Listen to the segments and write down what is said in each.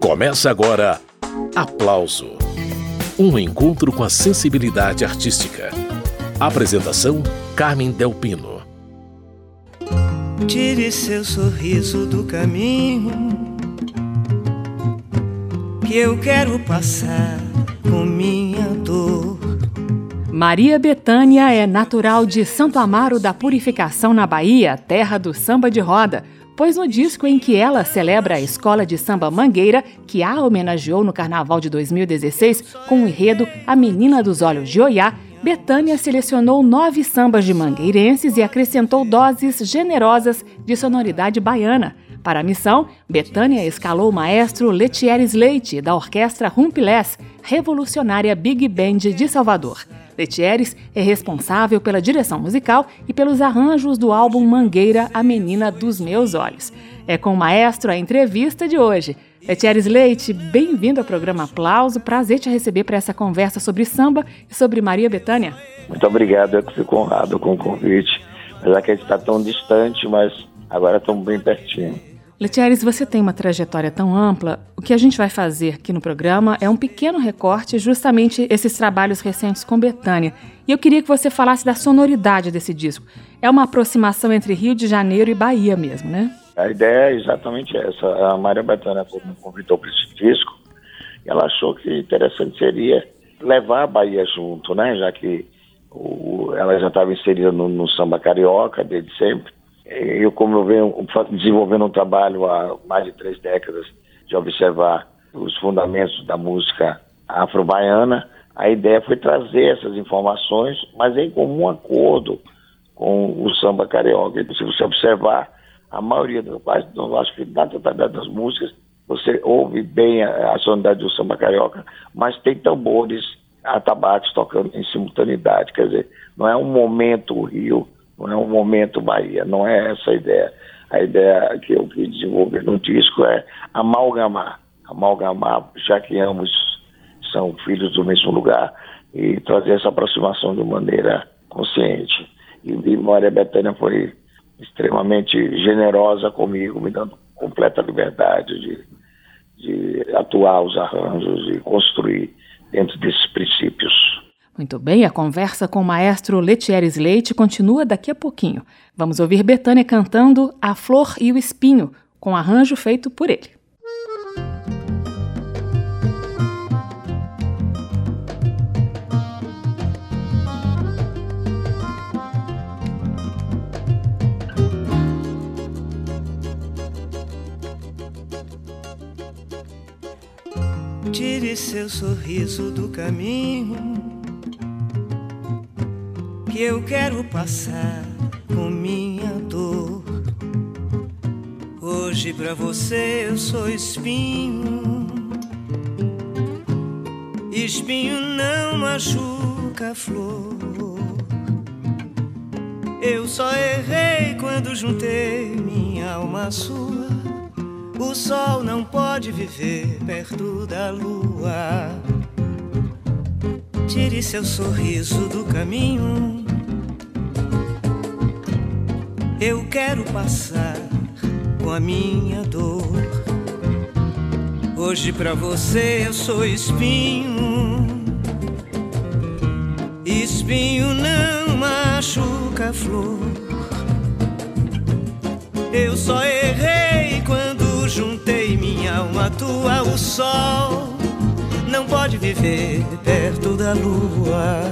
Começa agora Aplauso Um encontro com a sensibilidade artística. Apresentação: Carmen Delpino. Tire seu sorriso do caminho que eu quero passar com minha dor. Maria Betânia é natural de Santo Amaro da Purificação, na Bahia, terra do samba de roda pois no disco em que ela celebra a escola de samba Mangueira, que a homenageou no carnaval de 2016 com o enredo A Menina dos Olhos de Oiá, Betânia selecionou nove sambas de mangueirenses e acrescentou doses generosas de sonoridade baiana. Para a missão, Betânia escalou o maestro Letieres Leite, da orquestra Rumpilés, revolucionária Big Band de Salvador. Letieres é responsável pela direção musical e pelos arranjos do álbum Mangueira, a Menina dos Meus Olhos. É com o maestro a entrevista de hoje. Letieres Leite, bem-vindo ao programa Aplauso. Prazer te receber para essa conversa sobre samba e sobre Maria Bethânia. Muito obrigado, eu que fico honrado com o convite. Apesar que a gente está tão distante, mas agora estamos bem pertinho. Letieres, você tem uma trajetória tão ampla. O que a gente vai fazer aqui no programa é um pequeno recorte, justamente esses trabalhos recentes com Betânia. E eu queria que você falasse da sonoridade desse disco. É uma aproximação entre Rio de Janeiro e Bahia mesmo, né? A ideia é exatamente essa. A Maria Betânia me convidou para esse disco ela achou que interessante seria levar a Bahia junto, né? Já que o, ela já estava inserida no, no samba carioca desde sempre eu, como eu venho desenvolvendo um trabalho há mais de três décadas de observar os fundamentos da música afro-baiana, a ideia foi trazer essas informações, mas em comum acordo com o samba carioca. Se você observar, a maioria, quase, não acho que na totalidade das músicas, você ouve bem a, a sonoridade do samba carioca, mas tem tambores, atabaques tocando em simultaneidade. Quer dizer, não é um momento Rio, não é um momento Bahia, não é essa a ideia. A ideia que eu quis desenvolver no disco é amalgamar, amalgamar, já que ambos são filhos do mesmo lugar, e trazer essa aproximação de maneira consciente. E, e Maria Bethânia foi extremamente generosa comigo, me dando completa liberdade de, de atuar os arranjos e construir dentro desses princípios. Muito bem, a conversa com o maestro Letieres Leite continua daqui a pouquinho. Vamos ouvir Betânia cantando A Flor e o Espinho, com arranjo feito por ele. Tire seu sorriso do caminho que eu quero passar com minha dor. Hoje pra você eu sou espinho. Espinho não machuca a flor. Eu só errei quando juntei minha alma sua. O sol não pode viver perto da lua. Tire seu sorriso do caminho eu quero passar com a minha dor. Hoje pra você eu sou espinho. Espinho não machuca a flor. Eu só errei quando juntei minha alma tua. O sol não pode viver perto da lua.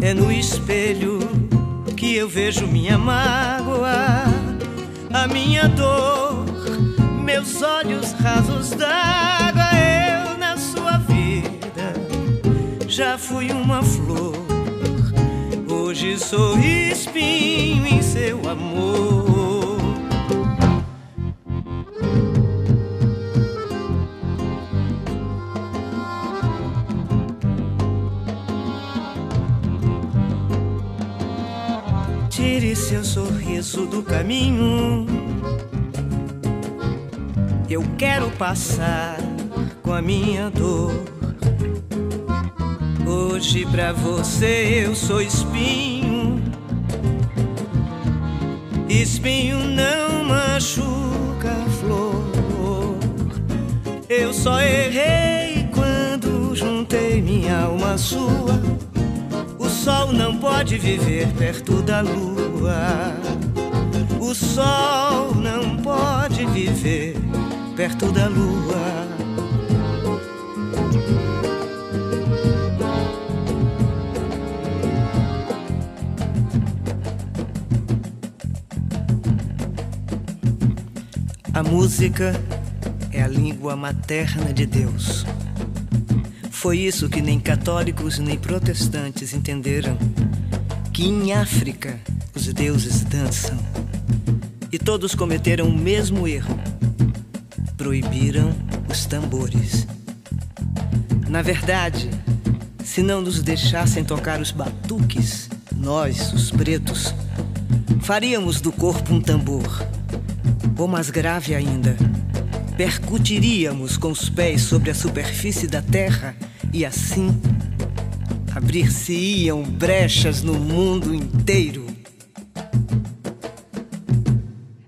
É no espelho que eu vejo minha mágoa, a minha dor, meus olhos rasos d'água. Eu na sua vida já fui uma flor, hoje sou espinho em seu amor. Do caminho. Eu quero passar com a minha dor. Hoje pra você eu sou espinho. Espinho não machuca a flor. Eu só errei quando juntei minha alma sua. O sol não pode viver perto da lua. Sol não pode viver perto da lua. A música é a língua materna de Deus. Foi isso que nem católicos nem protestantes entenderam: que em África os deuses dançam. E todos cometeram o mesmo erro: proibiram os tambores. Na verdade, se não nos deixassem tocar os batuques, nós, os pretos, faríamos do corpo um tambor ou mais grave ainda, percutiríamos com os pés sobre a superfície da terra e assim abrir-se-iam brechas no mundo inteiro.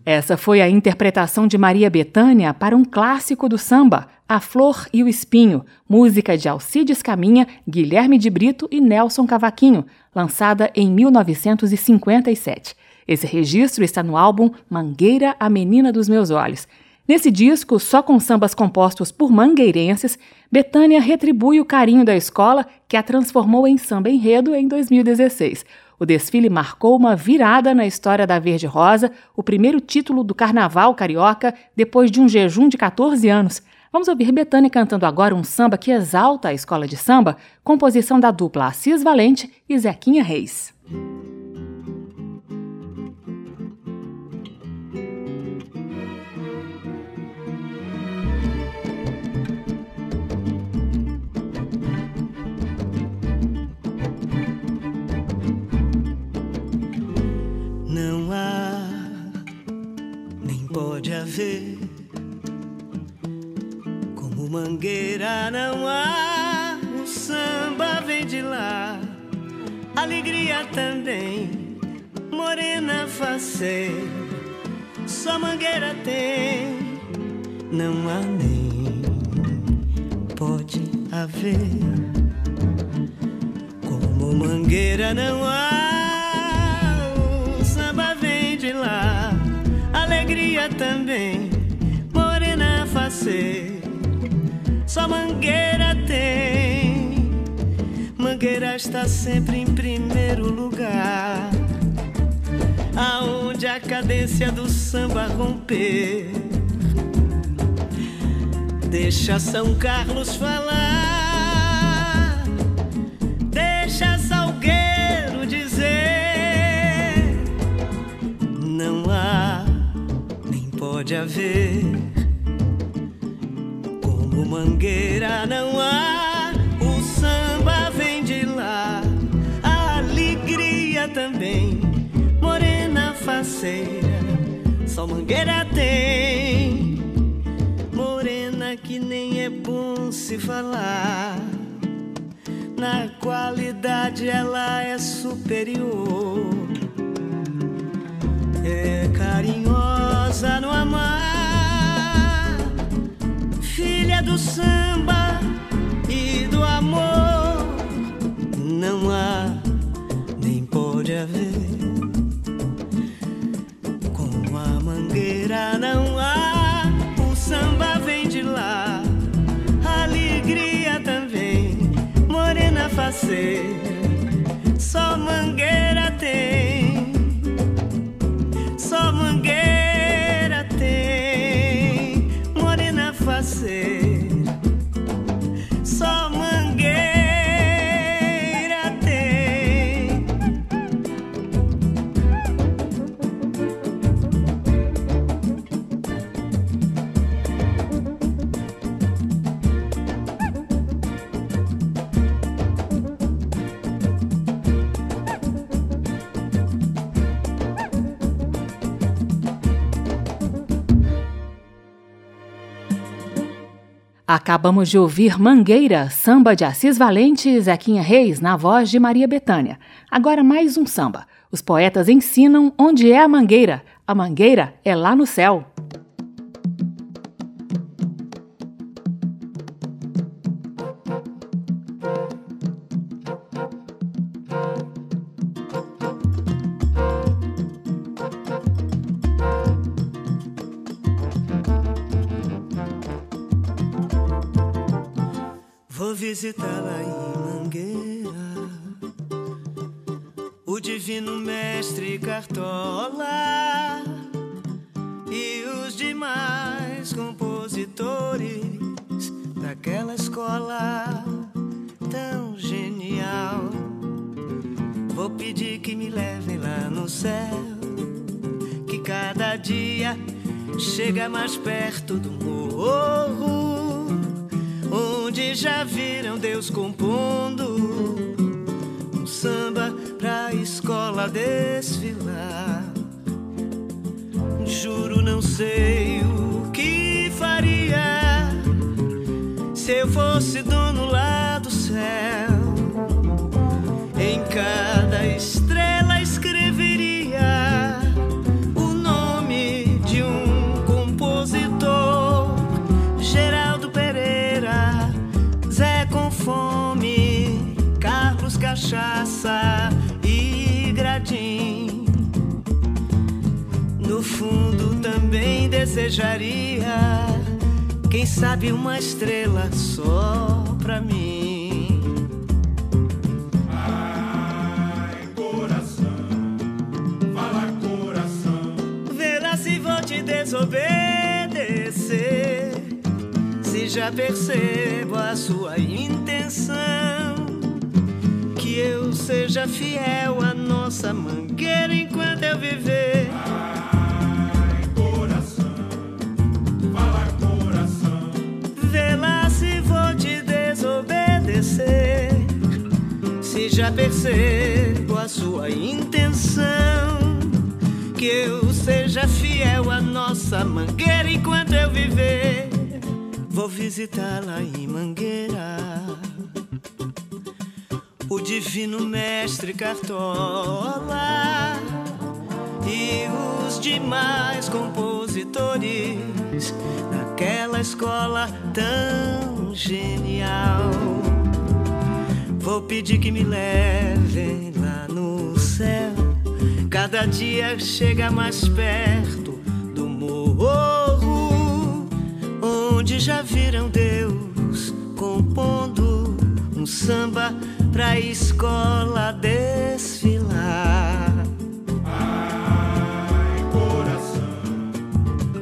Essa foi a interpretação de Maria Bethânia para um clássico do samba, A Flor e o Espinho, música de Alcides Caminha, Guilherme de Brito e Nelson Cavaquinho, lançada em 1957. Esse registro está no álbum Mangueira, a Menina dos Meus Olhos. Nesse disco, só com sambas compostos por mangueirenses, Betânia retribui o carinho da escola que a transformou em samba enredo em 2016. O desfile marcou uma virada na história da Verde Rosa, o primeiro título do Carnaval Carioca depois de um jejum de 14 anos. Vamos ouvir Betânia cantando agora um samba que exalta a escola de samba, composição da dupla Assis Valente e Zequinha Reis. Pode haver. Como mangueira não há, o samba vem de lá, alegria também, morena faceira, só mangueira tem, não há nem pode haver. Como mangueira não há também, morena faceira, só mangueira tem. Mangueira está sempre em primeiro lugar, aonde a cadência do samba romper. Deixa São Carlos falar, pode haver. Como mangueira não há, o samba vem de lá, a alegria também, morena faceira, só mangueira tem. Morena que nem é bom se falar. Na qualidade ela é superior. É no amar, filha do samba e do amor. Não há, nem pode haver. Como a mangueira não há, o samba vem de lá, alegria também, morena faceira, só mangueira Acabamos de ouvir Mangueira, samba de Assis Valente e Zequinha Reis, na voz de Maria Betânia. Agora mais um samba. Os poetas ensinam onde é a mangueira. A mangueira é lá no céu. Já viram Deus compondo um samba pra escola desfilar. Juro, não sei o que faria se eu fosse dono lá do céu. Em cada estrela Cachaça e Gradim. No fundo também desejaria, quem sabe, uma estrela só pra mim. Ai, coração, fala coração. Vê lá se vou te desobedecer. Se já percebo a sua intenção, seja fiel à nossa mangueira enquanto eu viver. Ai, coração, fala coração. Vê lá se vou te desobedecer. Se já percebo a sua intenção, que eu seja fiel à nossa mangueira enquanto eu viver. Vou visitá-la em Mangueira. O divino mestre Cartola e os demais compositores daquela escola tão genial. Vou pedir que me levem lá no céu. Cada dia chega mais perto do morro, onde já viram Deus compondo um samba pra escola desfilar. Ai, coração,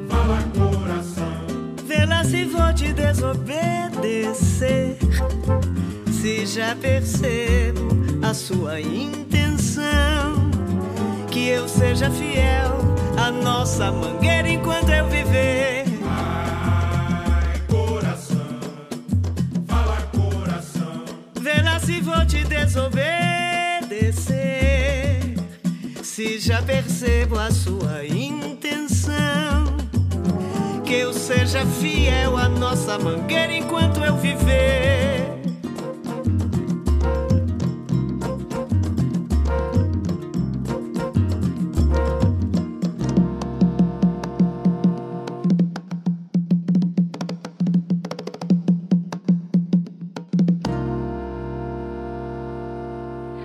fala coração. Vê lá se vou te desobedecer. Se já percebo a sua intenção, que eu seja fiel à nossa mangueira enquanto eu viver. Se vou te desobedecer. Se já percebo a sua intenção, que eu seja fiel à nossa mangueira enquanto eu viver.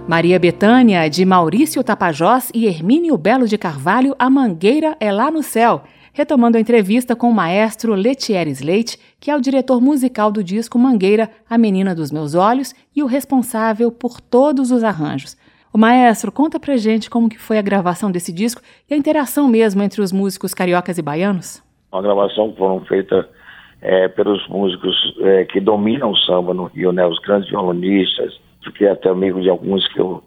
Maria Betânia, de Maurício Tapajós e Hermínio Belo de Carvalho, A Mangueira é lá no céu. Retomando a entrevista com o maestro Letieres Leite, que é o diretor musical do disco Mangueira, A Menina dos Meus Olhos e o responsável por todos os arranjos. O maestro, conta pra gente como que foi a gravação desse disco e a interação mesmo entre os músicos cariocas e baianos. Uma gravação que foram feitas é, pelos músicos é, que dominam o samba no Rio, né? Os grandes violonistas, fiquei até amigo de alguns que eu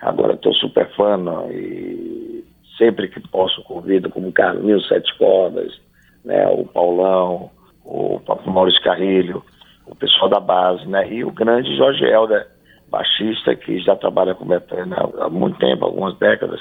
agora estou super fã e sempre que posso convido, como Carlinhos Sete Cordas, né? O Paulão, o Papo Maurício Carrilho, o pessoal da base, né? E o grande Jorge Helder, baixista que já trabalha com Betânia há muito tempo, algumas décadas,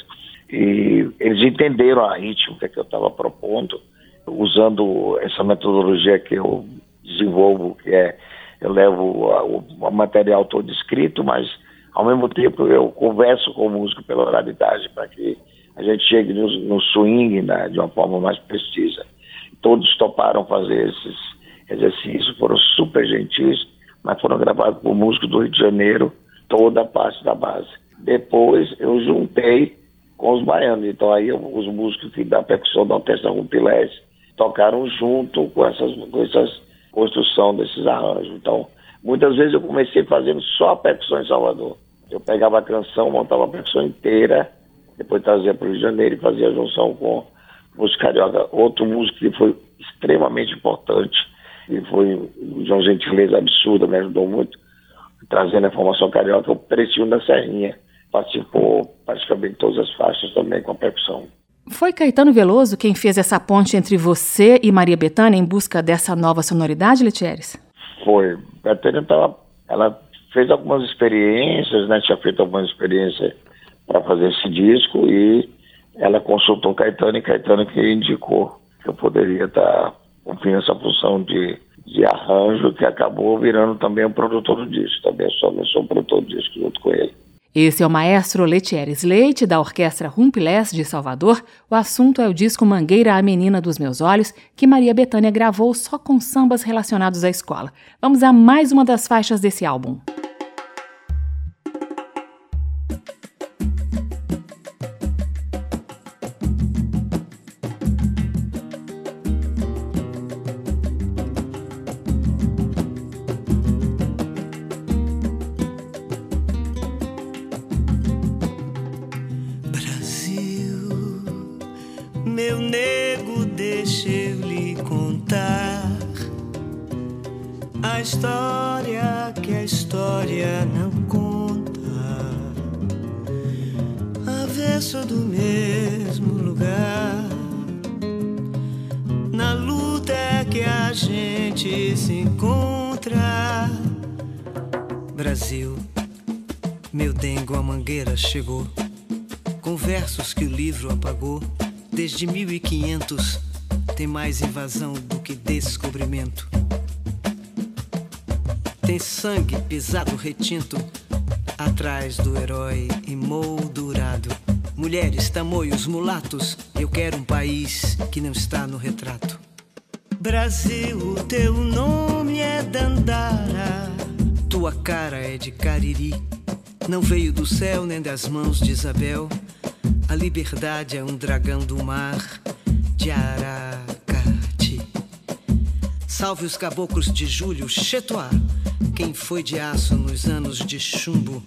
e eles entenderam a rítmica que eu estava propondo, usando essa metodologia que eu desenvolvo, que é eu levo o, material todo escrito, mas ao mesmo tempo eu converso com o músico pela oralidade para que a gente chegue no, no swing né, de uma forma mais precisa. Todos toparam fazer esses exercícios, foram super gentis, mas foram gravados por músicos do Rio de Janeiro, toda a parte da base. Depois eu juntei com os baianos, então aí os músicos da percussão da Orquestra Rumpilés tocaram junto com essas, com essas construção desses arranjos. Então, Muitas vezes eu comecei fazendo só a percussão em Salvador. Eu pegava a canção, montava a percussão inteira, depois trazia para o Rio de Janeiro e fazia a junção com música carioca. Outro músico que foi extremamente importante e foi uma gentileza absurda, me ajudou muito, trazendo a formação carioca, o Pretinho da Serrinha. Participou praticamente todas as faixas também com a percussão. Foi Caetano Veloso quem fez essa ponte entre você e Maria Bethânia em busca dessa nova sonoridade, Letieres? Foi. A Betânia tava, ela fez algumas experiências, né? Tinha feito algumas experiências para fazer esse disco e ela consultou Caetano e Caetano que indicou que eu poderia estar cumprindo essa função de, de arranjo que acabou virando também o produtor do disco. Também sou, eu sou o produtor do disco junto com ele. Esse é o maestro Letieres Leite, da Orquestra Rumpilés de Salvador. O assunto é o disco Mangueira, a Menina dos Meus Olhos, que Maria Bethânia gravou só com sambas relacionados à escola. Vamos a mais uma das faixas desse álbum. Pisado retinto atrás do herói emoldurado. Mulheres, tamoios, mulatos, eu quero um país que não está no retrato. Brasil, teu nome é Dandara, tua cara é de Cariri. Não veio do céu nem das mãos de Isabel. A liberdade é um dragão do mar de Aracati. Salve os caboclos de julho, Chetuá, quem foi de aço nos anos de chumbo.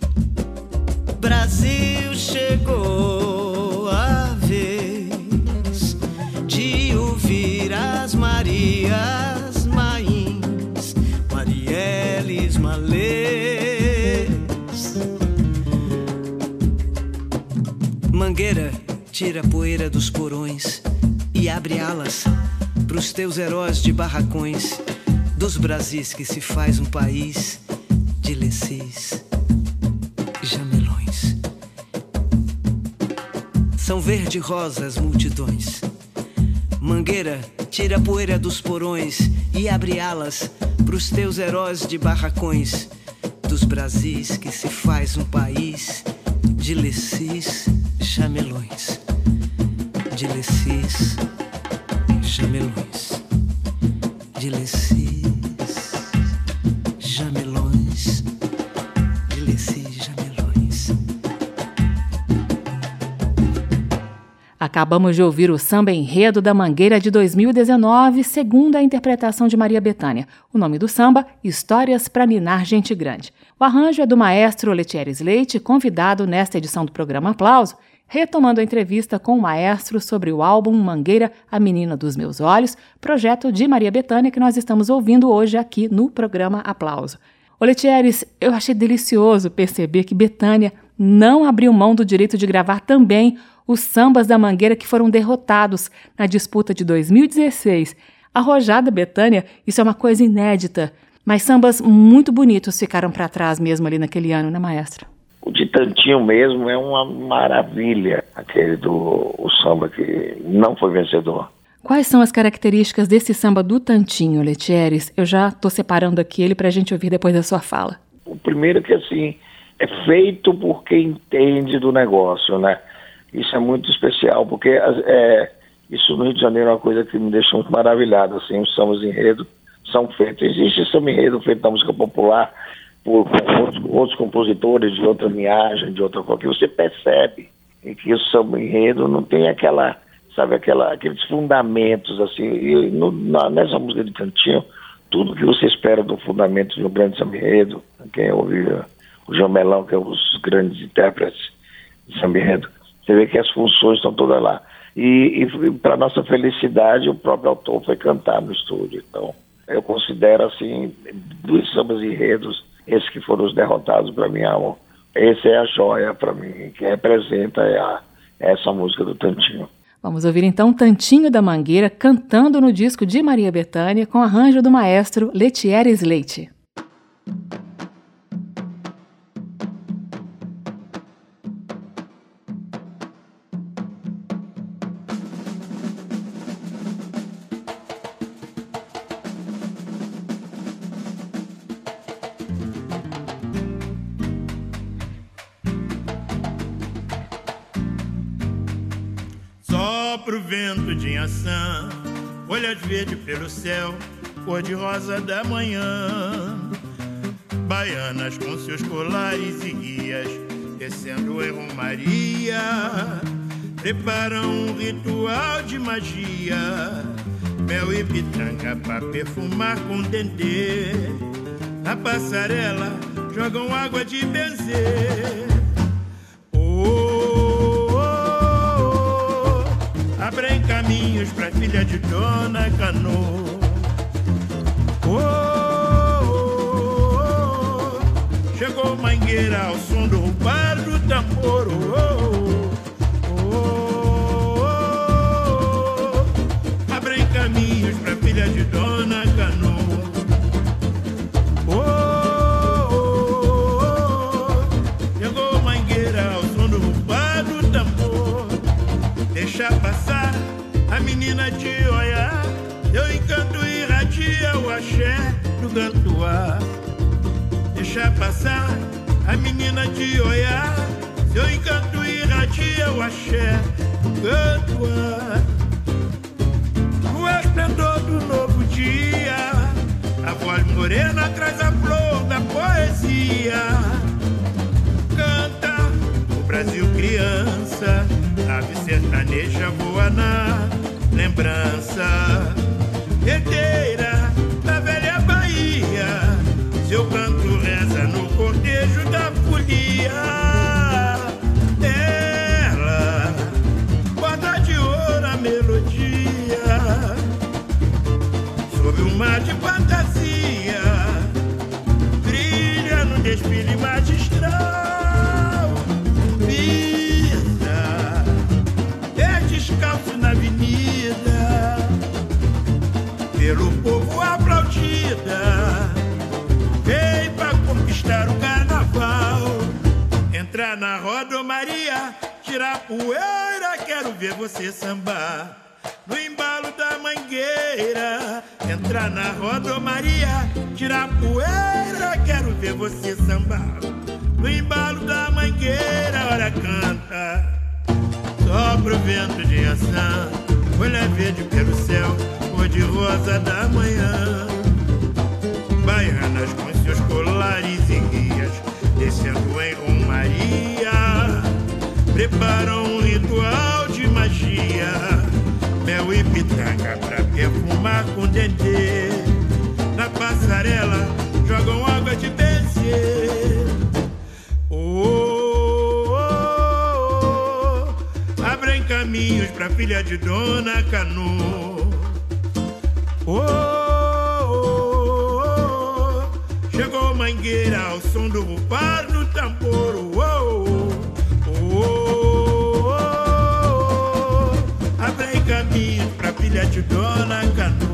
Brasil chegou a vez de ouvir as Marias Mains, Marielles Malês. Mangueira, tira a poeira dos porões e abre alas pros teus heróis de barracões, dos Brasis que se faz um país de lecis jamelões. São verde-rosa as multidões. Mangueira, tira a poeira dos porões e abre alas pros teus heróis de barracões, dos Brasis que se faz um país de lecis jamelões, de lecis jamelões, Acabamos de ouvir o samba enredo da Mangueira de 2019, segundo a interpretação de Maria Bethânia. O nome do samba, Histórias para Ninar Gente Grande. O arranjo é do maestro Letieres Leite, convidado nesta edição do programa Aplauso, retomando a entrevista com o maestro sobre o álbum Mangueira, a Menina dos Meus Olhos, projeto de Maria Bethânia que nós estamos ouvindo hoje aqui no programa Aplauso. Ô Letieres, eu achei delicioso perceber que Bethânia não abriu mão do direito de gravar também os sambas da Mangueira que foram derrotados na disputa de 2016. Arrojada Betânia, isso é uma coisa inédita, mas sambas muito bonitos ficaram para trás mesmo ali naquele ano, né, maestra? O de Tantinho mesmo é uma maravilha, aquele do samba que não foi vencedor. Quais são as características desse samba do Tantinho, Letieres? Eu já estou separando aqui ele para a gente ouvir depois da sua fala. O primeiro que assim é feito por quem entende do negócio, né? Isso é muito especial porque é, isso no Rio de Janeiro é uma coisa que me deixa muito maravilhado. Assim, os sambas enredo são feitos. Existe samba enredo feito da música popular por, por outros, outros, compositores de outra linhagem, de outra qualquer. Você percebe que o samba enredo não tem aquela, sabe, aquela, aqueles fundamentos assim. E no, na, nessa música de cantinho tudo que você espera do fundamento de um grande samba enredo, quem ouve o João Melão, que é um dos grandes intérpretes de samba enredo, você vê que as funções estão todas lá. E, e para nossa felicidade, o próprio autor foi cantar no estúdio. Então, eu considero assim, dos sambas enredos, esses que foram os derrotados para mim, esse é a joia para mim, que representa é a, essa música do Tantinho. Vamos ouvir então Tantinho da Mangueira cantando no disco de Maria Bethânia com arranjo do maestro Letieres Leite. Verde pelo céu, cor de rosa da manhã. Baianas com seus colares e guias, descendo em romaria, preparam um ritual de magia, mel e pitanga pra perfumar com dendê. Na passarela jogam água de benzer. Abrem caminhos pra filha de Dona Cano. Oh, oh, oh, chegou mangueira ao som do bar do tambor. abrem caminhos pra filha de Dona menina de olhar, eu encanto irradia o axé do gantuá. Deixa passar a menina de olhar, seu encanto irradia o axé do gantuá. O esplendor do novo dia, a voz morena traz a flor da poesia. Canta o Brasil criança, ave sertaneja voa na lembrança herdeira da velha Bahia. Seu canto reza no cortejo da folia. Ela guarda de ouro a melodia sob um mar de fantasia. Brilha no desfile magistral. Entrar na rodomaria, tirar poeira, quero ver você sambar. No embalo da mangueira, entrar na rodomaria, tirar poeira, quero ver você sambar. No embalo da mangueira, hora canta, só pro vento de ação, olha verde pelo céu cor de rosa da manhã. Baianas com seus colares e guias, descendo em romaria, preparam um ritual de magia. Mel e pitanga pra perfumar com dendê. Na passarela jogam água de benzer. Oh, oh, oh, abrem caminhos pra filha de Dona Canu. Oh, oh, oh, chegou mangueira ao som do bufar do tambor. Oh, oh, oh, abre caminho pra filha de Dona Canu.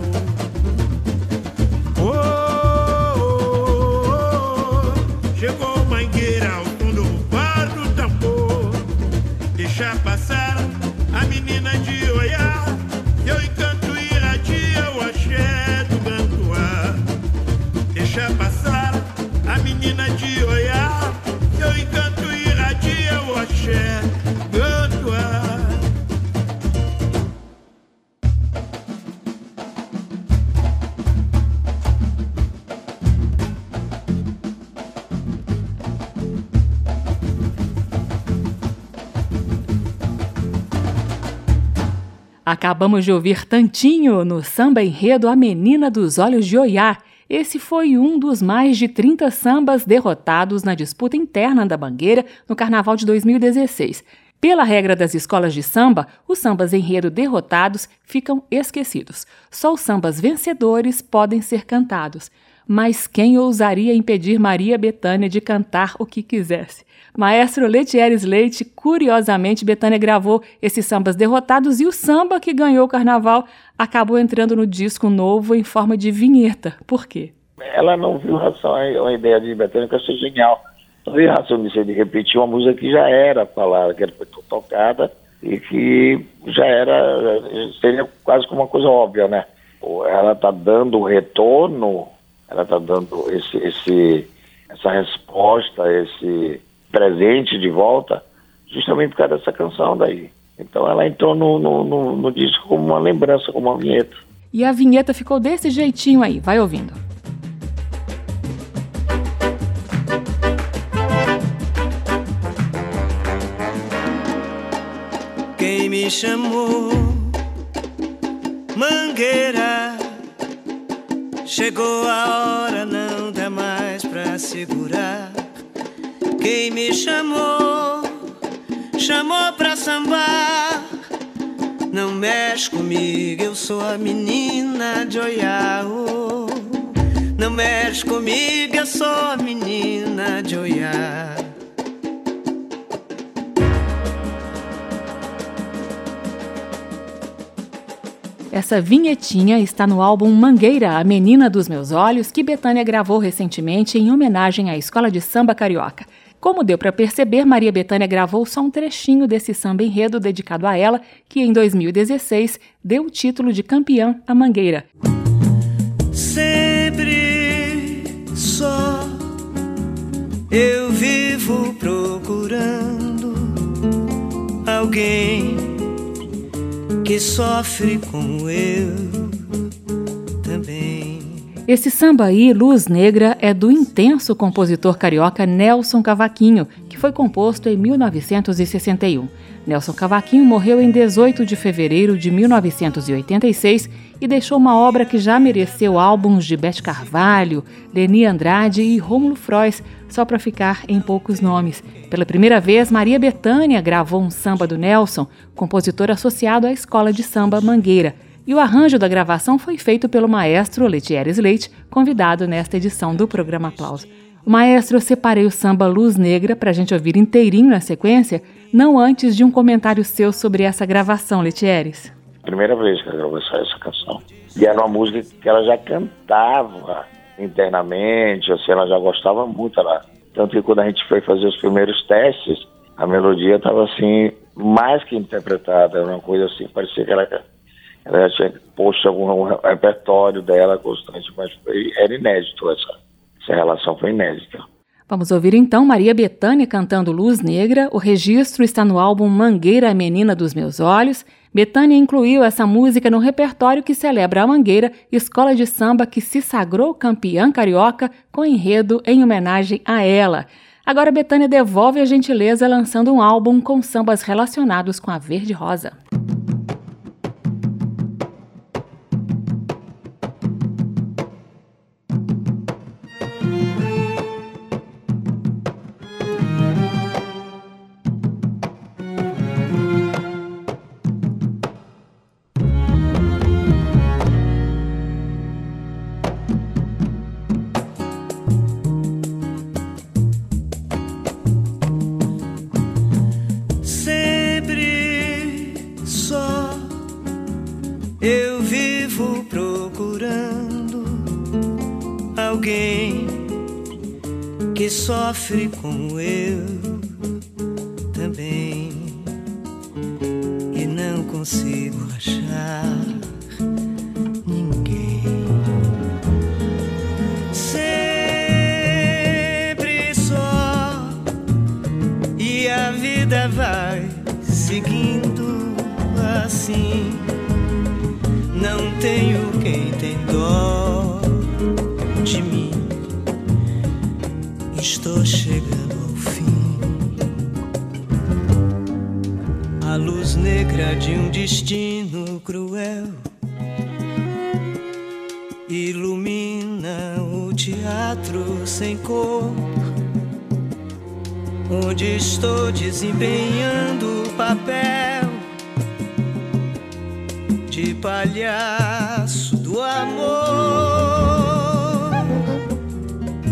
Acabamos de ouvir Tantinho no samba enredo A Menina dos Olhos de Oiá, Esse foi um dos mais de 30 sambas derrotados na disputa interna da Bangueira no Carnaval de 2016. Pela regra das escolas de samba, os sambas enredo derrotados ficam esquecidos. Só os sambas vencedores podem ser cantados. Mas quem ousaria impedir Maria Bethânia de cantar o que quisesse? Maestro Letieres Leite, curiosamente, Betânia gravou esses sambas derrotados e o samba que ganhou o carnaval acabou entrando no disco novo em forma de vinheta. Por quê? Ela não viu a ideia de Betânia que eu achei genial. Não viu razão de, de repetir uma música que já era falada, que foi tocada e que já era, seria quase como uma coisa óbvia, né? Ela está dando retorno, ela está dando esse, esse, essa resposta, esse presente de volta, justamente por causa dessa canção daí. Então ela entrou no, no, no, no disco como uma lembrança, como uma vinheta. E a vinheta ficou desse jeitinho aí, vai ouvindo. Quem me chamou Mangueira Chegou a hora, não dá mais pra segurar quem me chamou, chamou pra sambar. Não mexe comigo, eu sou a menina de Oiaô. Não mexe comigo, eu sou a menina de Oiá. Essa vinhetinha está no álbum Mangueira, a Menina dos Meus Olhos, que Betânia gravou recentemente em homenagem à Escola de Samba Carioca. Como deu para perceber, Maria Bethânia gravou só um trechinho desse samba enredo dedicado a ela, que em 2016 deu o título de campeã à Mangueira. Sempre só eu vivo procurando alguém que sofre como eu esse samba aí, Luz Negra, é do intenso compositor carioca Nelson Cavaquinho, que foi composto em 1961. Nelson Cavaquinho morreu em 18 de fevereiro de 1986 e deixou uma obra que já mereceu álbuns de Beth Carvalho, Leni Andrade e Rômulo Frois, só para ficar em poucos nomes. Pela primeira vez, Maria Bethânia gravou um samba do Nelson, compositor associado à Escola de Samba Mangueira, e o arranjo da gravação foi feito pelo maestro Letieres Leite, convidado nesta edição do programa Aplauso. O maestro, eu separei o samba Luz Negra para a gente ouvir inteirinho na sequência, não antes de um comentário seu sobre essa gravação, Letieres. Primeira vez que ela gravou essa canção. E era uma música que ela já cantava internamente, assim, ela já gostava muito. Ela, tanto que quando a gente foi fazer os primeiros testes, a melodia estava assim, mais que interpretada, era uma coisa assim, parecia que ela ela tinha posto algum repertório dela constante, mas foi, era inédito essa, essa relação foi inédita. Vamos ouvir então Maria Bethânia cantando Luz Negra. O registro está no álbum Mangueira, Menina dos Meus Olhos. Betânia incluiu essa música no repertório que celebra a Mangueira, escola de samba que se sagrou campeã carioca com enredo em homenagem a ela. Agora Betânia devolve a gentileza lançando um álbum com sambas relacionados com a Verde Rosa. Sofre como eu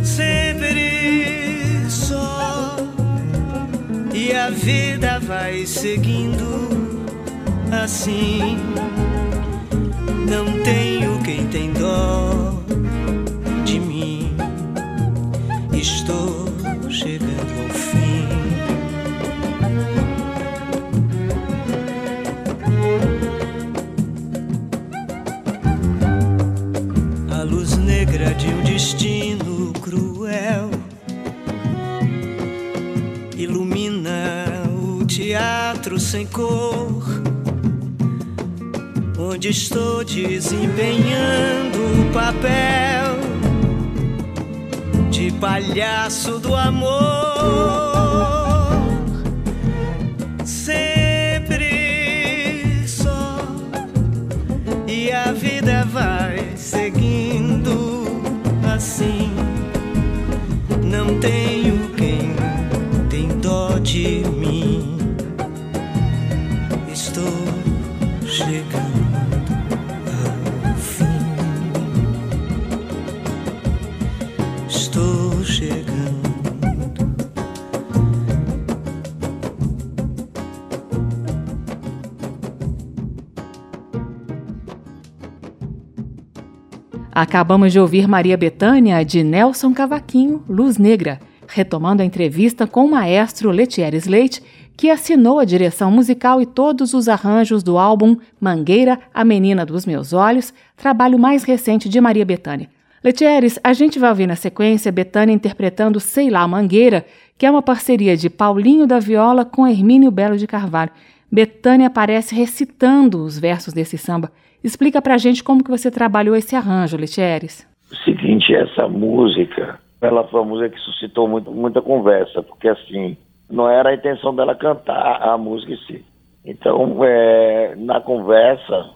Sempre só, e a vida vai seguindo assim. Não tenho quem tem dó de mim. Estou chegando ao fim. A luz negra de um destino cruel ilumina o teatro sem cor onde estou desempenhando o papel de palhaço do amor. Não tenho Acabamos de ouvir Maria Bethânia de Nelson Cavaquinho, Luz Negra, retomando a entrevista com o maestro Letieres Leite, que assinou a direção musical e todos os arranjos do álbum Mangueira, a Menina dos Meus Olhos, trabalho mais recente de Maria Bethânia. Letieres, a gente vai ouvir na sequência Bethânia interpretando Sei Lá Mangueira, que é uma parceria de Paulinho da Viola com Hermínio Belo de Carvalho. Bethânia aparece recitando os versos desse samba. Explica pra gente como que você trabalhou esse arranjo, Letieres. Seguinte, essa música, ela foi uma música que suscitou muito, muita conversa, porque assim, não era a intenção dela cantar a música em si. Então, é, na conversa,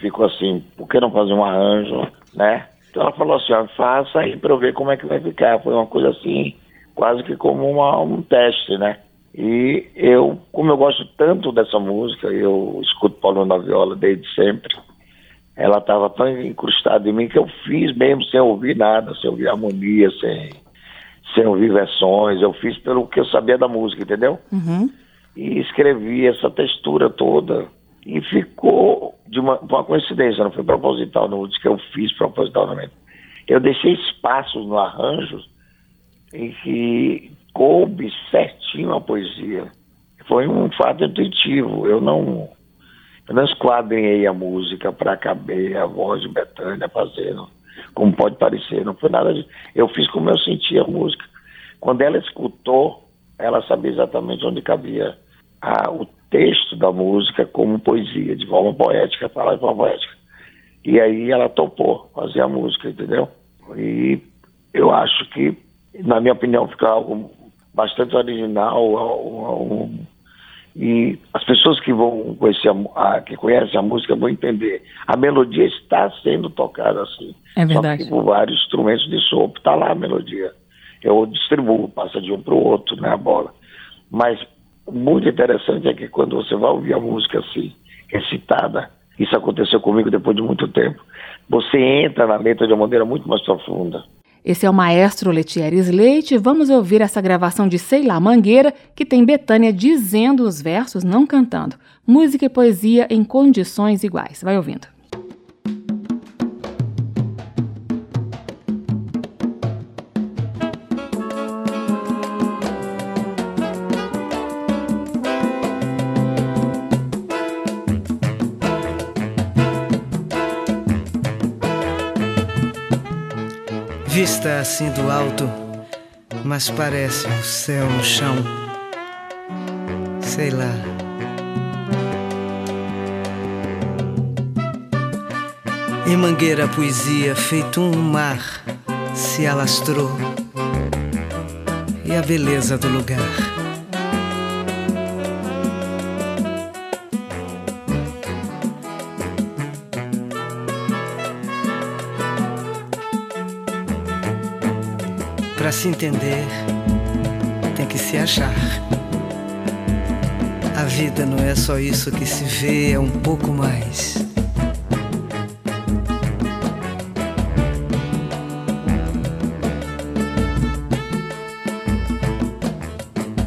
ficou assim, por que não fazer um arranjo, né? Então ela falou assim, ó, faça aí para eu ver como é que vai ficar. Foi uma coisa assim, quase que como uma, um teste, né? E eu, como eu gosto tanto dessa música, eu escuto Paulo na Viola desde sempre, ela estava tão incrustada em mim que eu fiz mesmo sem ouvir nada, sem ouvir harmonia, sem, sem ouvir versões. Eu fiz pelo que eu sabia da música, entendeu? Uhum. E escrevi essa textura toda e ficou de uma, uma coincidência, não foi proposital, não disse que eu fiz propositalmente. Eu deixei espaços no arranjo em que coube certinho a poesia. Foi um fato intuitivo. Eu não, eu não esquadrinhei a música para caber a voz de Betânia fazendo, como pode parecer. Não foi nada disso. Eu fiz como eu sentia a música. Quando ela escutou, ela sabia exatamente onde cabia a, o texto da música como poesia, de forma poética, falar de forma poética. E aí ela topou fazer a música, entendeu? E eu acho que, na minha opinião, fica algo bastante original. Um, e as pessoas que vão conhecer a, que conhecem a música vão entender. A melodia está sendo tocada assim. É verdade. Só que por vários instrumentos de sopro. Está lá a melodia. Eu distribuo, passa de um para o outro, né, a bola. Mas muito interessante é que quando você vai ouvir a música assim, recitada, isso aconteceu comigo depois de muito tempo, você entra na letra de uma maneira muito mais profunda. Esse é o maestro Letieres Leite. Vamos ouvir essa gravação de Sei Lá Mangueira, que tem Betânia dizendo os versos, não cantando. Música e poesia em condições iguais. Vai ouvindo. Vista assim do alto, mas parece o céu no chão. Sei lá. Em mangueira a poesia, feito um mar, se alastrou. E a beleza do lugar. Para se entender, tem que se achar. A vida não é só isso que se vê, é um pouco mais.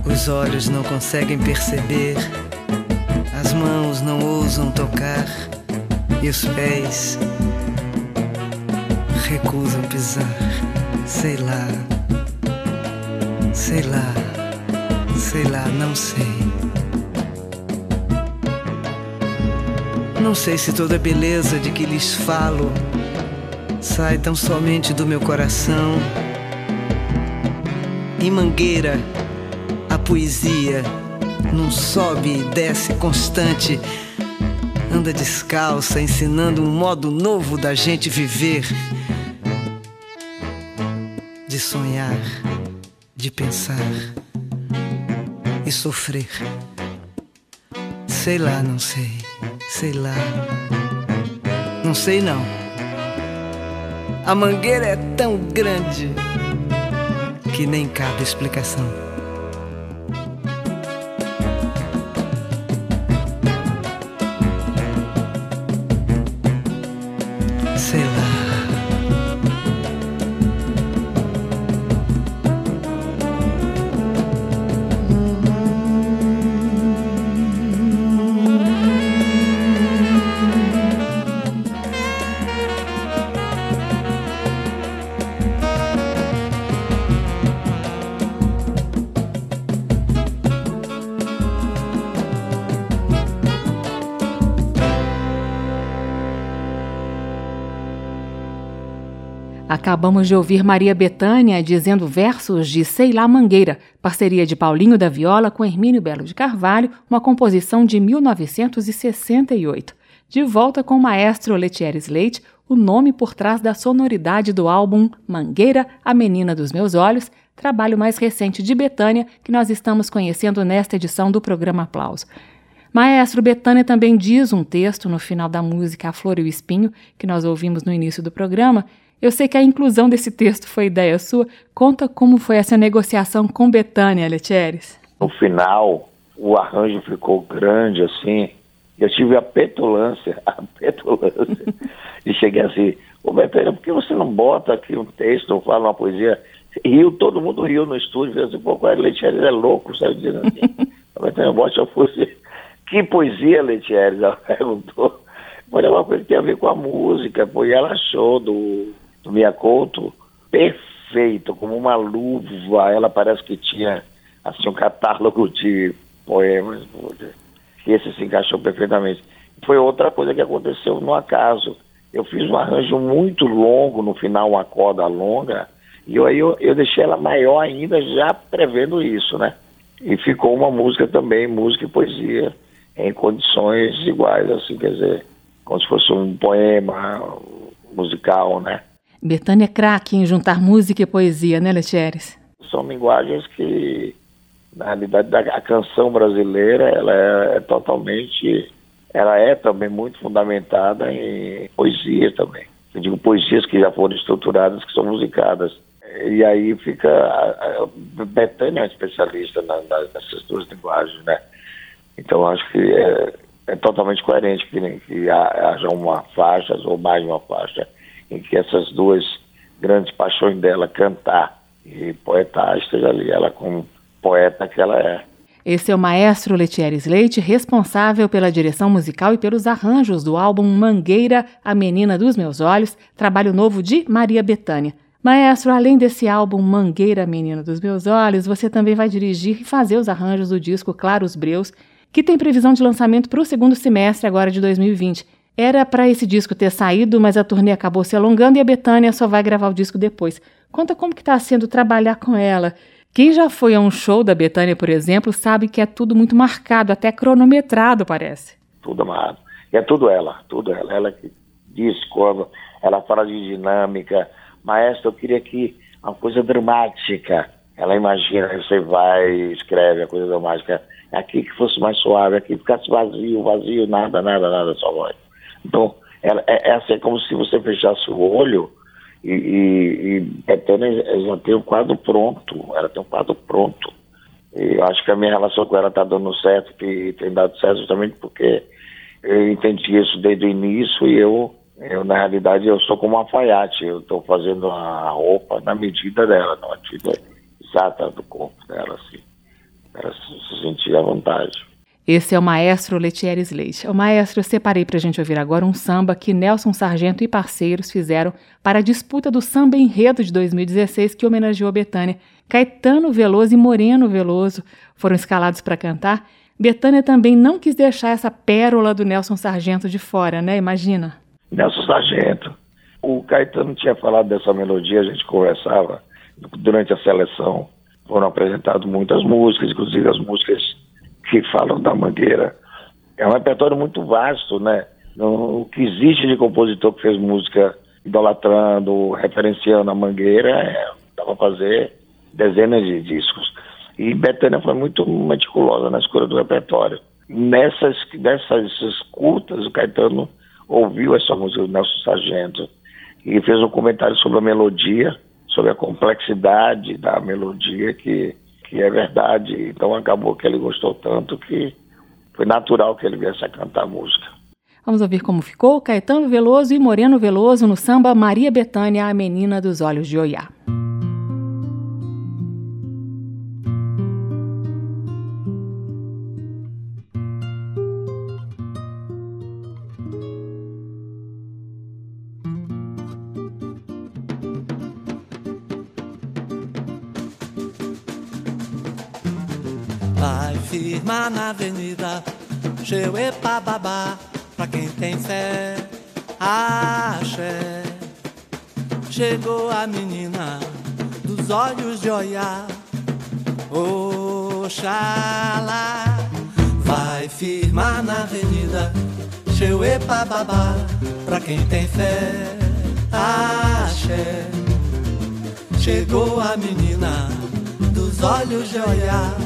Os olhos não conseguem perceber, as mãos não ousam tocar e os pés recusam pisar. Sei lá, sei lá, sei lá, não sei. Não sei se toda a beleza de que lhes falo sai tão somente do meu coração. Em Mangueira, a poesia num sobe e desce constante, anda descalça, ensinando um modo novo da gente viver, de sonhar, de pensar e sofrer. Sei lá, não sei. Sei lá. Não sei não. A mangueira é tão grande que nem cabe explicação. Acabamos de ouvir Maria Betânia dizendo versos de Sei lá Mangueira, parceria de Paulinho da Viola com Hermínio Belo de Carvalho, uma composição de 1968. De volta com o maestro Letieres Leite, o nome por trás da sonoridade do álbum Mangueira, a Menina dos Meus Olhos, trabalho mais recente de Betânia que nós estamos conhecendo nesta edição do programa Aplauso. Maestro Betânia também diz um texto no final da música A Flor e o Espinho, que nós ouvimos no início do programa, eu sei que a inclusão desse texto foi ideia sua. Conta como foi essa negociação com Betânia, Letieres. No final, o arranjo ficou grande assim. Eu tive a petulância, a petulância. e cheguei assim, ô Betânia, por que você não bota aqui um texto ou fala uma poesia? Riu, todo mundo riu no estúdio, falou assim, pô, é, Letieres é louco, saiu dizendo assim. Betânia, bote a poesia. Que poesia, Letieres? Ela perguntou. Foi uma coisa que tem a ver com a música, pô, e ela achou do do Miyakoto perfeito, como uma luva. Ela parece que tinha assim um catálogo de poemas. E esse se encaixou perfeitamente. Foi outra coisa que aconteceu no acaso. Eu fiz um arranjo muito longo, no final uma corda longa, e aí eu, eu deixei ela maior ainda, já prevendo isso, né? E ficou uma música também, música e poesia, em condições iguais, assim, quer dizer, como se fosse um poema musical, né? Betânia é craque em juntar música e poesia, né, Letieres? São linguagens que, na realidade, a canção brasileira, ela é, é totalmente, ela é também muito fundamentada em poesia também. Eu digo poesias que já foram estruturadas, que são musicadas. E aí fica, a, a Betânia é especialista na, na, nessas duas linguagens, né? Então acho que é, é totalmente coerente que, que haja uma faixa ou mais uma faixa em que essas duas grandes paixões dela, cantar e poetar, esteja ali ela como poeta que ela é. Esse é o maestro Letieres Leite, responsável pela direção musical e pelos arranjos do álbum Mangueira, A Menina dos Meus Olhos, trabalho novo de Maria Bethânia. Maestro, além desse álbum Mangueira, Menina dos Meus Olhos, você também vai dirigir e fazer os arranjos do disco Claros Breus, que tem previsão de lançamento para o segundo semestre agora de 2020. Era para esse disco ter saído, mas a turnê acabou se alongando e a Betânia só vai gravar o disco depois. Conta como que está sendo trabalhar com ela. Quem já foi a um show da Betânia, por exemplo, sabe que é tudo muito marcado, até cronometrado, parece. Tudo amarrado. É tudo ela, tudo ela. Ela que diz como, ela fala de dinâmica. Maestro, eu queria que uma coisa dramática. Ela imagina, você vai, escreve a coisa dramática. Aqui que fosse mais suave, aqui ficasse vazio, vazio, nada, nada, nada, só voz. Então, ela, é, é assim, é como se você fechasse o olho E, e, e já tem o quadro pronto, ela tem um quadro pronto. E eu acho que a minha relação com ela está dando certo, que tem dado certo justamente porque eu entendi isso desde o início e eu, eu na realidade, eu sou como uma alfaiate, eu estou fazendo a roupa na medida dela, na medida exata do corpo dela, assim, para se sentir à vontade. Esse é o maestro Letieres Leite. O maestro, eu separei para a gente ouvir agora um samba que Nelson Sargento e parceiros fizeram para a disputa do Samba Enredo de 2016 que homenageou Betânia. Caetano Veloso e Moreno Veloso foram escalados para cantar. Betânia também não quis deixar essa pérola do Nelson Sargento de fora, né? Imagina. Nelson Sargento. O Caetano tinha falado dessa melodia, a gente conversava durante a seleção. Foram apresentadas muitas músicas, inclusive as músicas que falam da Mangueira. É um repertório muito vasto, né? O que existe de compositor que fez música idolatrando, referenciando a Mangueira, é, dá para fazer dezenas de discos. E Betânia foi muito meticulosa na escolha do repertório. Nessas, nessas curtas, o Caetano ouviu essa música do Nelson Sargento e fez um comentário sobre a melodia, sobre a complexidade da melodia que que é verdade. Então acabou que ele gostou tanto que foi natural que ele viesse a cantar a música. Vamos ouvir como ficou Caetano Veloso e Moreno Veloso no samba Maria Betânia, a menina dos olhos de Oiá. Cheuepa babá, pra quem tem fé, axé. Chegou a menina dos olhos de olhar, Oxalá. Vai firmar na avenida, Cheuepa babá, pra quem tem fé, axé. Chegou a menina dos olhos de olhar.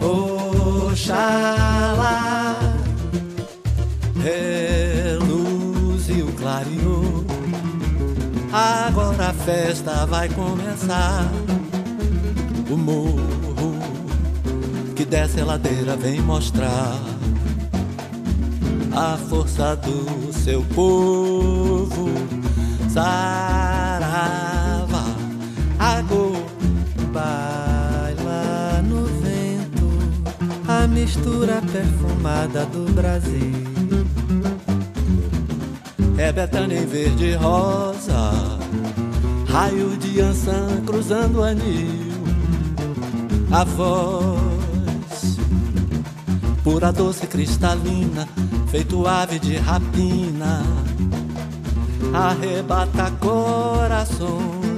Oxalá o clareou. Agora a festa vai começar. O morro que desce a ladeira vem mostrar a força do seu povo. Sarava, agora a mistura perfumada do Brasil. É Betânia em verde e rosa, raio de ançã cruzando o anil. A voz, pura doce cristalina, feito ave de rapina, arrebata corações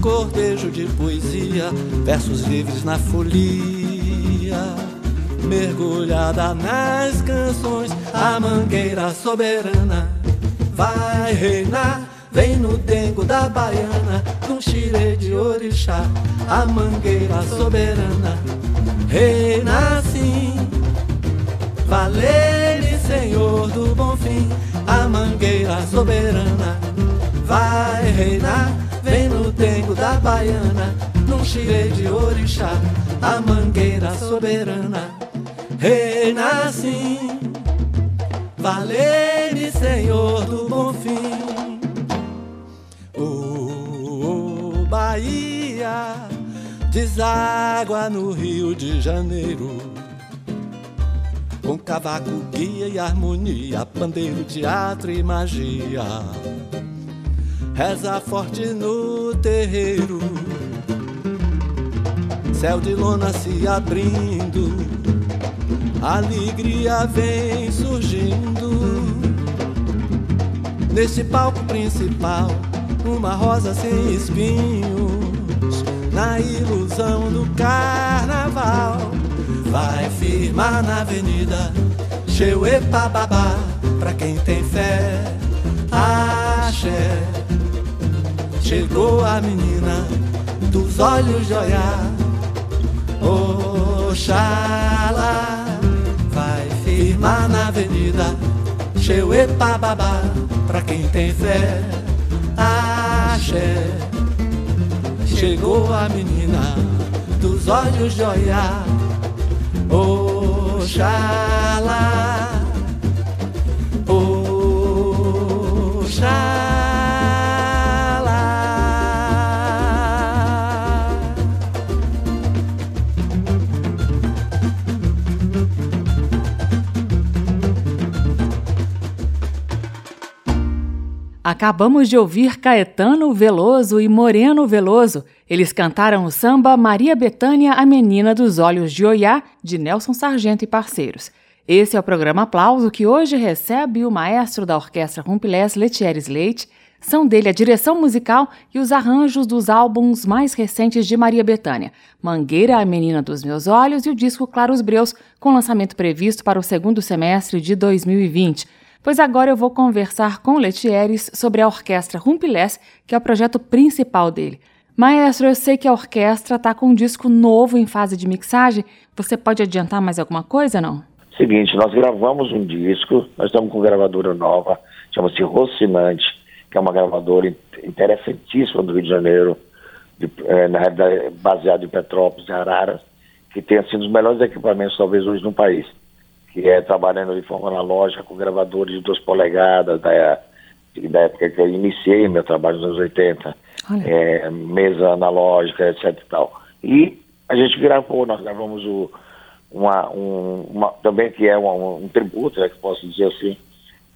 cortejo de poesia, versos livres na folia, mergulhada nas canções, a mangueira soberana vai reinar. Vem no dengo da baiana, num xire de orixá, a mangueira soberana reina assim. Valele, Senhor do bom fim, a mangueira soberana vai reinar Vem no dengo da baiana, num xirê de orixá, a mangueira soberana reina assim. Valene, Senhor do bom fim. Oh, oh, Bahia, deságua no Rio de Janeiro. Com cavaco, guia e harmonia, pandeiro, teatro e magia reza forte no terreiro. Céu de lona se abrindo, alegria vem surgindo. Neste palco principal, uma rosa sem espinhos, na ilusão do carnaval. Vai firmar na avenida, Cheuepa babá, pra quem tem fé, axé. Chegou a menina dos olhos de. Oxalá vai firmar na avenida. Cheuepa babá, pra quem tem fé. Axé, chegou a menina dos olhos de Oxalá. Acabamos de ouvir Caetano Veloso e Moreno Veloso. Eles cantaram o samba Maria Betânia, a Menina dos Olhos de Oiá, de Nelson Sargento e parceiros. Esse é o programa Aplauso que hoje recebe o maestro da orquestra Rumpilés, Letieres Leite. São dele a direção musical e os arranjos dos álbuns mais recentes de Maria Betânia, Mangueira, a Menina dos Meus Olhos e o disco Claros Breus, com lançamento previsto para o segundo semestre de 2020 pois agora eu vou conversar com Letieres sobre a orquestra Rumpilés, que é o projeto principal dele. Maestro, eu sei que a orquestra está com um disco novo em fase de mixagem. Você pode adiantar mais alguma coisa, não? Seguinte, nós gravamos um disco, nós estamos com gravadora nova, chama-se Rocinante, que é uma gravadora interessantíssima do Rio de Janeiro, de, é, na realidade baseada em Petrópolis e Araras, que tem assim, um dos melhores equipamentos talvez hoje no país que é trabalhando de forma analógica com gravadores de 2 polegadas, da, da época que eu iniciei meu trabalho nos anos 80, é, mesa analógica, etc e tal. E a gente gravou, nós gravamos o, uma, um, uma, também que é um, um tributo, né, que posso dizer assim,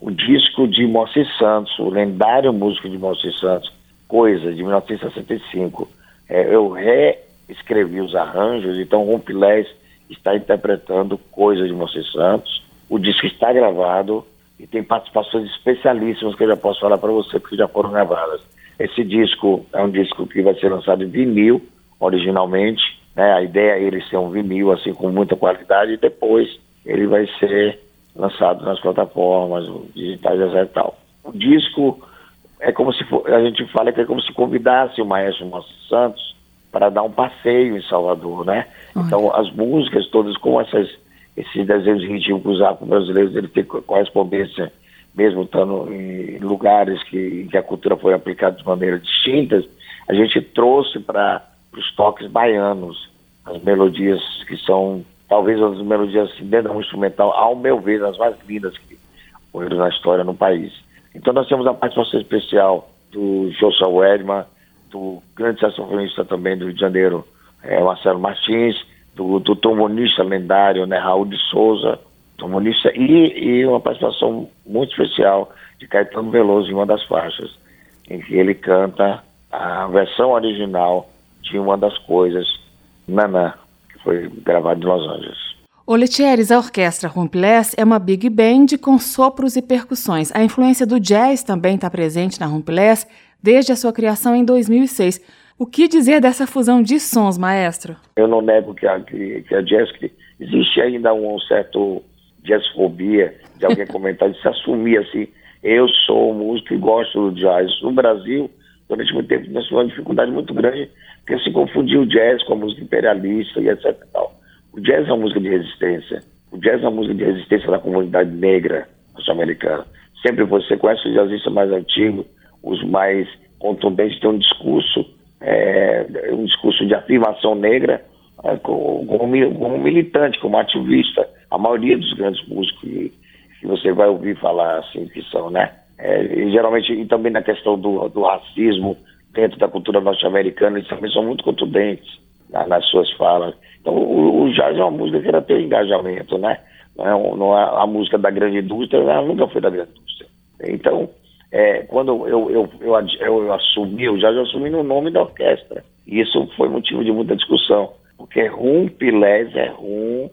o disco de Moacir Santos, o lendário músico de Moacir Santos, Coisa, de 1965. É, eu reescrevi os arranjos, então Rompilés está interpretando coisas de Moacir Santos. O disco está gravado e tem participações especialíssimas que eu já posso falar para você, porque já foram gravadas. Esse disco é um disco que vai ser lançado em vinil, originalmente. Né? A ideia é ele ser um vinil, assim, com muita qualidade, e depois ele vai ser lançado nas plataformas digitais e tal. O disco é como se for, a gente fala que é como se convidasse o maestro Moacir Santos para dar um passeio em Salvador, né? Então as músicas todas com essas, esses desenhos rítmicos afro-brasileiros, ele tem correspondência, mesmo estando em lugares que, que a cultura foi aplicada de maneiras distintas, a gente trouxe para os toques baianos as melodias que são talvez as melodias assim, dentro do instrumental, ao meu ver, as mais lindas que ocorreram na história no país. Então nós temos a participação especial do Joshua Wedman, do grande saxofonista também do Rio de Janeiro, é, Marcelo Martins, do, do trombonista lendário, né, Raul de Souza, trombonista, e, e uma participação muito especial de Caetano Veloso em uma das faixas, em que ele canta a versão original de uma das coisas, Nanã, que foi gravado em Los Angeles. O Letieres, a orquestra Rumpeless é uma big band com sopros e percussões. A influência do jazz também está presente na Rumpeless desde a sua criação em 2006. O que dizer dessa fusão de sons, maestro? Eu não nego que a, que, que a jazz, que existe ainda um certo jazzfobia, de alguém comentar, de se assumir assim, eu sou músico e gosto do jazz. No Brasil, durante muito tempo, nós tivemos uma dificuldade muito grande, porque se confundiu o jazz com a música imperialista e etc tal. O jazz é uma música de resistência. O jazz é uma música de resistência da comunidade negra norte-americana. Sempre você conhece o jazzista mais antigo, os mais contundentes têm um discurso, é, um discurso de afirmação negra é, como, militante, como ativista. A maioria dos grandes músicos que, que você vai ouvir falar assim que são, né? É, e geralmente, e também na questão do, do racismo dentro da cultura norte-americana, eles também são muito contundentes na, nas suas falas. Então, o, o jazz é uma música que ela tem engajamento, né? Não é, não é a música da grande indústria, ela nunca foi da grande indústria. Então, é, quando eu, eu, eu, eu, assumi, eu já, assumi no nome da orquestra. E isso foi motivo de muita discussão, porque rum pilés é rum,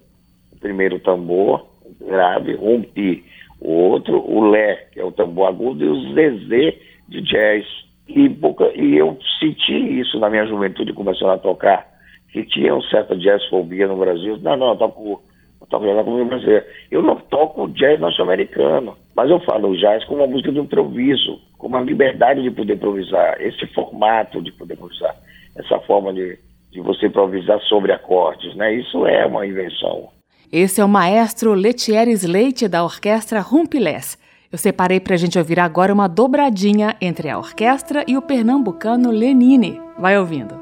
o primeiro tambor grave, rum pi, o outro, o lé, que é o tambor agudo, e o zezé de jazz. E, e eu senti isso na minha juventude, começando a tocar, que tinha um certo jazzfobia no Brasil. Não, não, eu toco toco jazz como brasileira. Eu não toco jazz norte-americano, mas eu falo jazz como uma música de improviso, com uma liberdade de poder improvisar, esse formato de poder improvisar, essa forma de, de você improvisar sobre acordes, né? Isso é uma invenção. Esse é o maestro Letieres Leite da orquestra Rumpilés. Eu separei para a gente ouvir agora uma dobradinha entre a orquestra e o pernambucano Lenine. Vai ouvindo.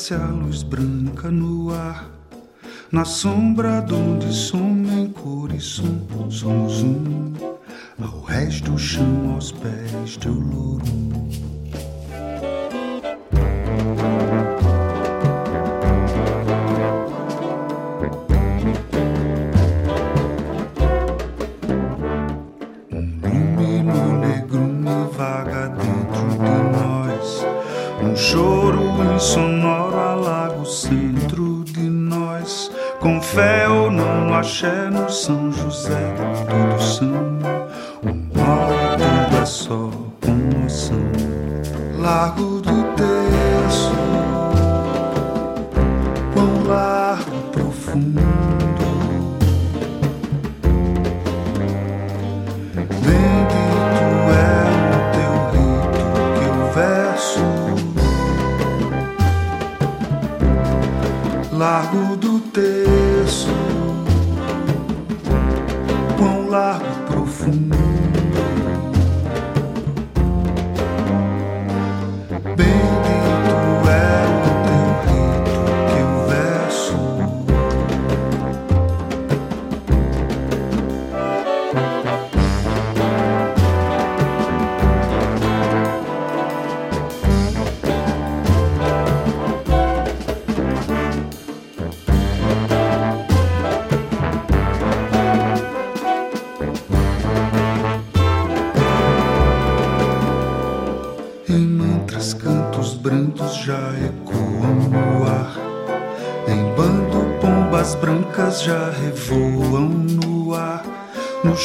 Apaga-se a luz branca no ar. Na sombra de onde some em cor e som, somos um. Ao resto do chão, aos pés do louro.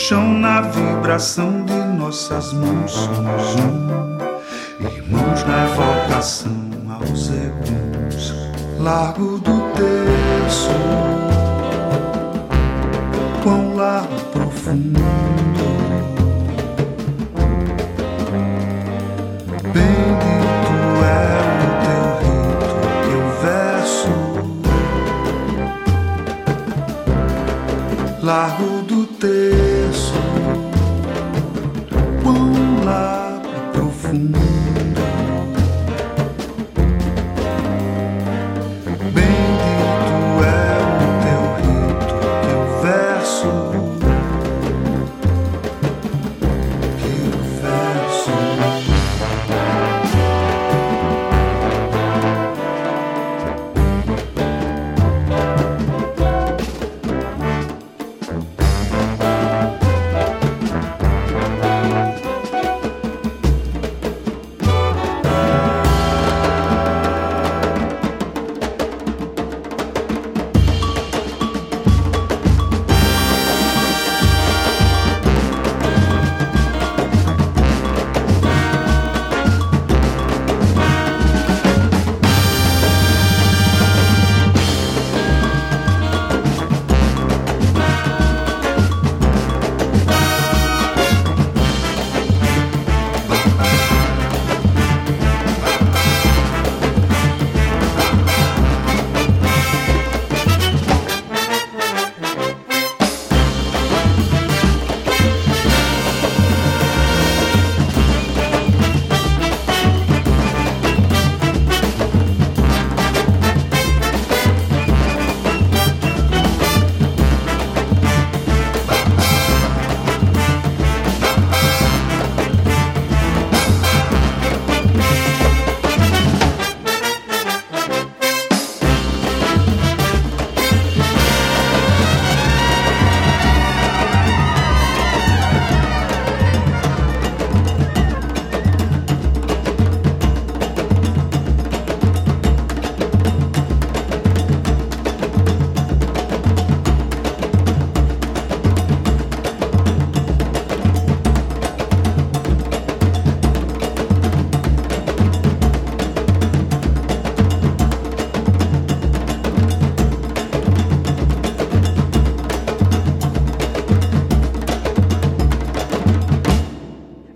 Chão, na vibração de nossas mãos. Somos um, irmãos na evocação aos eguns, largo do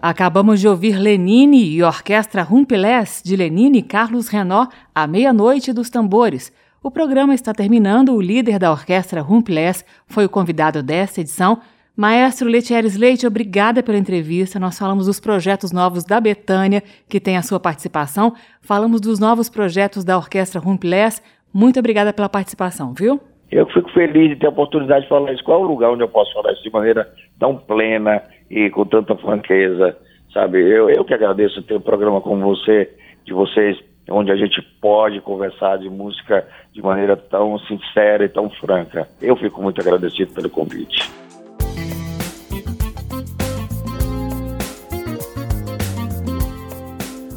Acabamos de ouvir Lenine e Orquestra Rumpelés de Lenine e Carlos Renó, à meia-noite dos tambores. O programa está terminando. O líder da Orquestra Rumpelés foi o convidado desta edição. Maestro Letieres Leite, obrigada pela entrevista. Nós falamos dos projetos novos da Betânia, que tem a sua participação. Falamos dos novos projetos da Orquestra Rumpelés. Muito obrigada pela participação, viu? Eu fico feliz de ter a oportunidade de falar isso. Qual é o lugar onde eu posso falar isso de maneira tão plena e com tanta franqueza, sabe? Eu, eu que agradeço ter um programa como você, de vocês, onde a gente pode conversar de música de maneira tão sincera e tão franca. Eu fico muito agradecido pelo convite.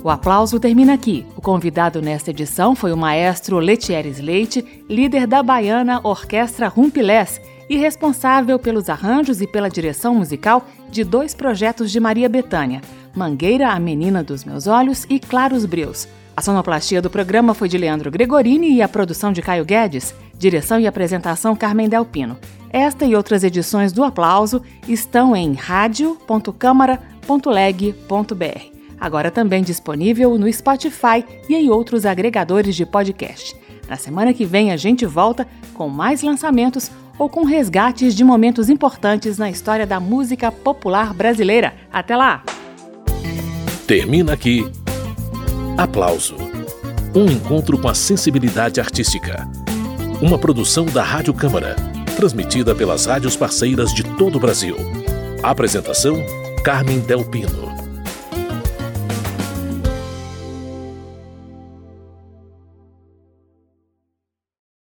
O aplauso termina aqui. O convidado nesta edição foi o maestro Letieres Leite, líder da baiana Orquestra Rumpilés e responsável pelos arranjos e pela direção musical de dois projetos de Maria Bethânia, Mangueira, a Menina dos Meus Olhos e Claros Brios. A sonoplastia do programa foi de Leandro Gregorini e a produção de Caio Guedes, direção e apresentação Carmen Delpino. Esta e outras edições do Aplauso estão em radio.câmara.leg.br agora também disponível no Spotify e em outros agregadores de podcast. Na semana que vem a gente volta com mais lançamentos ou com resgates de momentos importantes na história da música popular brasileira. Até lá! Termina aqui. Aplauso. Um encontro com a sensibilidade artística. Uma produção da Rádio Câmara, transmitida pelas rádios parceiras de todo o Brasil. Apresentação: Carmen Del Pino.